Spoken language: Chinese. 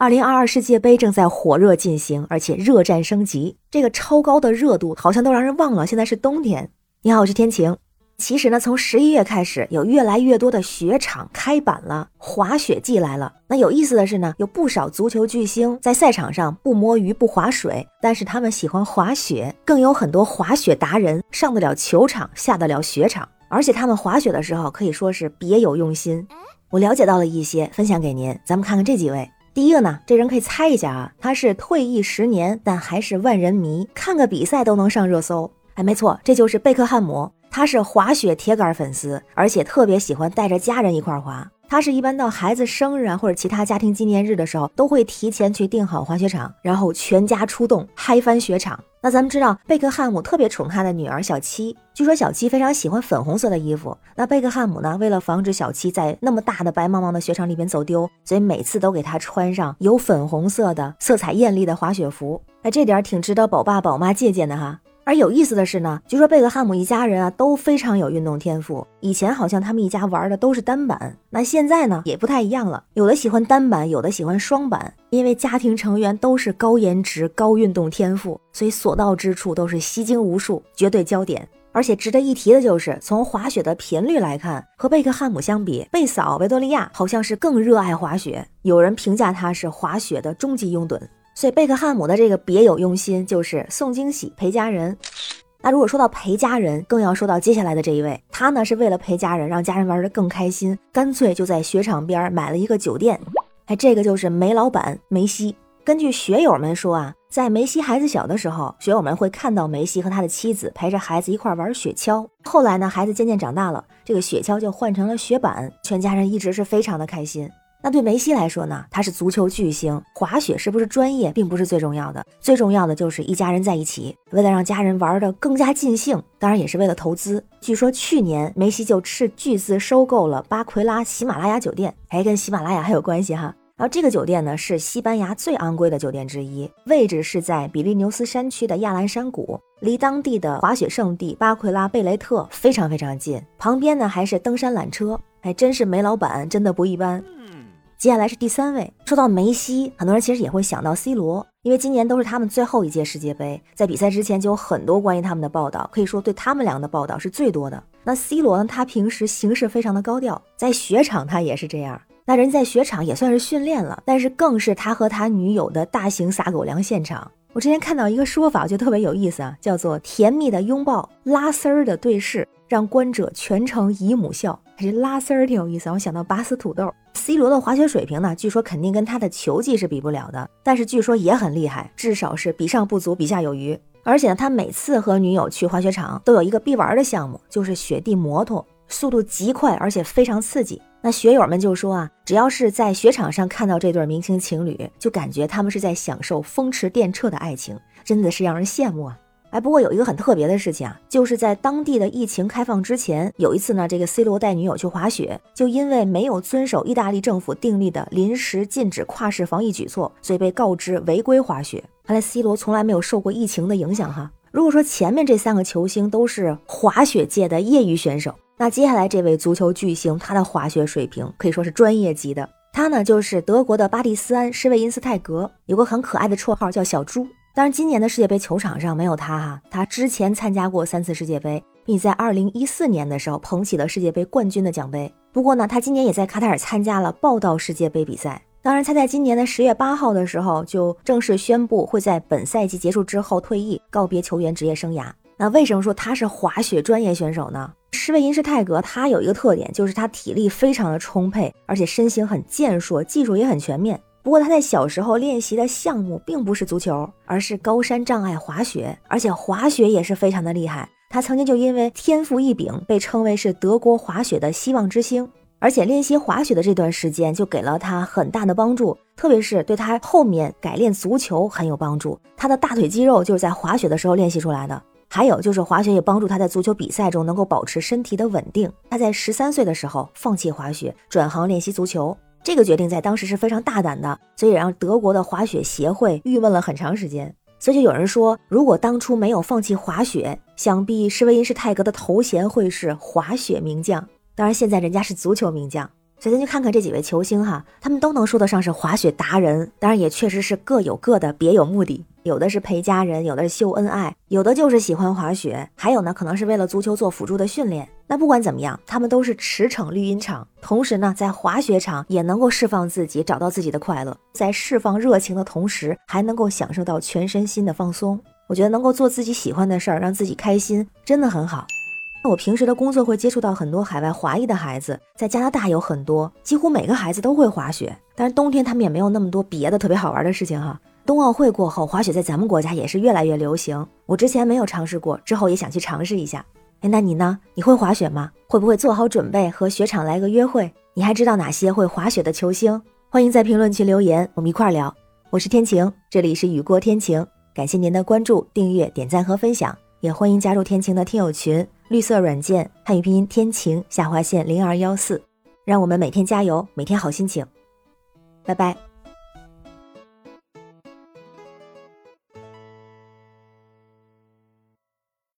二零二二世界杯正在火热进行，而且热战升级，这个超高的热度好像都让人忘了现在是冬天。你好，我是天晴。其实呢，从十一月开始，有越来越多的雪场开板了，滑雪季来了。那有意思的是呢，有不少足球巨星在赛场上不摸鱼、不划水，但是他们喜欢滑雪，更有很多滑雪达人上得了球场，下得了雪场，而且他们滑雪的时候可以说是别有用心。我了解到了一些，分享给您。咱们看看这几位。第一个呢，这人可以猜一下啊，他是退役十年，但还是万人迷，看个比赛都能上热搜。哎，没错，这就是贝克汉姆。他是滑雪铁杆粉丝，而且特别喜欢带着家人一块滑。他是一般到孩子生日啊或者其他家庭纪念日的时候，都会提前去订好滑雪场，然后全家出动嗨翻雪场。那咱们知道贝克汉姆特别宠他的女儿小七，据说小七非常喜欢粉红色的衣服。那贝克汉姆呢，为了防止小七在那么大的白茫茫的雪场里边走丢，所以每次都给她穿上有粉红色的、色彩艳丽的滑雪服。那，这点挺值得宝爸宝妈借鉴的哈。而有意思的是呢，据说贝克汉姆一家人啊都非常有运动天赋。以前好像他们一家玩的都是单板，那现在呢也不太一样了，有的喜欢单板，有的喜欢双板。因为家庭成员都是高颜值、高运动天赋，所以所到之处都是吸睛无数，绝对焦点。而且值得一提的就是，从滑雪的频率来看，和贝克汉姆相比，贝嫂维多利亚好像是更热爱滑雪。有人评价她是滑雪的终极拥趸。所以贝克汉姆的这个别有用心，就是送惊喜陪家人。那如果说到陪家人，更要说到接下来的这一位，他呢是为了陪家人，让家人玩得更开心，干脆就在雪场边买了一个酒店。哎，这个就是梅老板梅西。根据学友们说啊，在梅西孩子小的时候，学友们会看到梅西和他的妻子陪着孩子一块玩雪橇。后来呢，孩子渐渐长大了，这个雪橇就换成了雪板，全家人一直是非常的开心。那对梅西来说呢？他是足球巨星，滑雪是不是专业并不是最重要的，最重要的就是一家人在一起，为了让家人玩得更加尽兴，当然也是为了投资。据说去年梅西就斥巨资收购了巴奎拉喜马拉雅酒店，哎，跟喜马拉雅还有关系哈。然后这个酒店呢是西班牙最昂贵的酒店之一，位置是在比利牛斯山区的亚兰山谷，离当地的滑雪胜地巴奎拉贝雷特非常非常近，旁边呢还是登山缆车，还，真是梅老板真的不一般。接下来是第三位，说到梅西，很多人其实也会想到 C 罗，因为今年都是他们最后一届世界杯，在比赛之前就有很多关于他们的报道，可以说对他们俩的报道是最多的。那 C 罗呢，他平时行事非常的高调，在雪场他也是这样。那人在雪场也算是训练了，但是更是他和他女友的大型撒狗粮现场。我之前看到一个说法，我觉得特别有意思啊，叫做甜蜜的拥抱，拉丝儿的对视，让观者全程姨母笑。这拉丝儿挺有意思，我想到拔丝土豆。C 罗的滑雪水平呢，据说肯定跟他的球技是比不了的，但是据说也很厉害，至少是比上不足，比下有余。而且呢，他每次和女友去滑雪场都有一个必玩的项目，就是雪地摩托，速度极快，而且非常刺激。那雪友们就说啊，只要是在雪场上看到这对明星情侣，就感觉他们是在享受风驰电掣的爱情，真的是让人羡慕啊。哎，不过有一个很特别的事情啊，就是在当地的疫情开放之前，有一次呢，这个 C 罗带女友去滑雪，就因为没有遵守意大利政府订立的临时禁止跨市防疫举措，所以被告知违规滑雪。看来 C 罗从来没有受过疫情的影响哈。如果说前面这三个球星都是滑雪界的业余选手，那接下来这位足球巨星，他的滑雪水平可以说是专业级的。他呢，就是德国的巴蒂斯安施魏因斯泰格，有个很可爱的绰号叫小猪。当然，今年的世界杯球场上没有他哈。他之前参加过三次世界杯，并在二零一四年的时候捧起了世界杯冠军的奖杯。不过呢，他今年也在卡塔尔参加了报道世界杯比赛。当然，他在今年的十月八号的时候就正式宣布会在本赛季结束之后退役，告别球员职业生涯。那为什么说他是滑雪专业选手呢？施魏因施泰格他有一个特点，就是他体力非常的充沛，而且身形很健硕，技术也很全面。不过他在小时候练习的项目并不是足球，而是高山障碍滑雪，而且滑雪也是非常的厉害。他曾经就因为天赋异禀，被称为是德国滑雪的希望之星。而且练习滑雪的这段时间就给了他很大的帮助，特别是对他后面改练足球很有帮助。他的大腿肌肉就是在滑雪的时候练习出来的。还有就是滑雪也帮助他在足球比赛中能够保持身体的稳定。他在十三岁的时候放弃滑雪，转行练习足球。这个决定在当时是非常大胆的，所以让德国的滑雪协会郁闷了很长时间。所以就有人说，如果当初没有放弃滑雪，想必施维因施泰格的头衔会是滑雪名将。当然，现在人家是足球名将。首先去看看这几位球星哈，他们都能说得上是滑雪达人，当然也确实是各有各的别有目的，有的是陪家人，有的是秀恩爱，有的就是喜欢滑雪，还有呢可能是为了足球做辅助的训练。那不管怎么样，他们都是驰骋绿茵场，同时呢在滑雪场也能够释放自己，找到自己的快乐，在释放热情的同时，还能够享受到全身心的放松。我觉得能够做自己喜欢的事儿，让自己开心，真的很好。那我平时的工作会接触到很多海外华裔的孩子，在加拿大有很多，几乎每个孩子都会滑雪。但是冬天他们也没有那么多别的特别好玩的事情哈。冬奥会过后，滑雪在咱们国家也是越来越流行。我之前没有尝试过，之后也想去尝试一下。哎，那你呢？你会滑雪吗？会不会做好准备和雪场来个约会？你还知道哪些会滑雪的球星？欢迎在评论区留言，我们一块儿聊。我是天晴，这里是雨过天晴，感谢您的关注、订阅、点赞和分享，也欢迎加入天晴的听友群。绿色软件汉语拼音天晴下划线零二幺四，让我们每天加油，每天好心情，拜拜。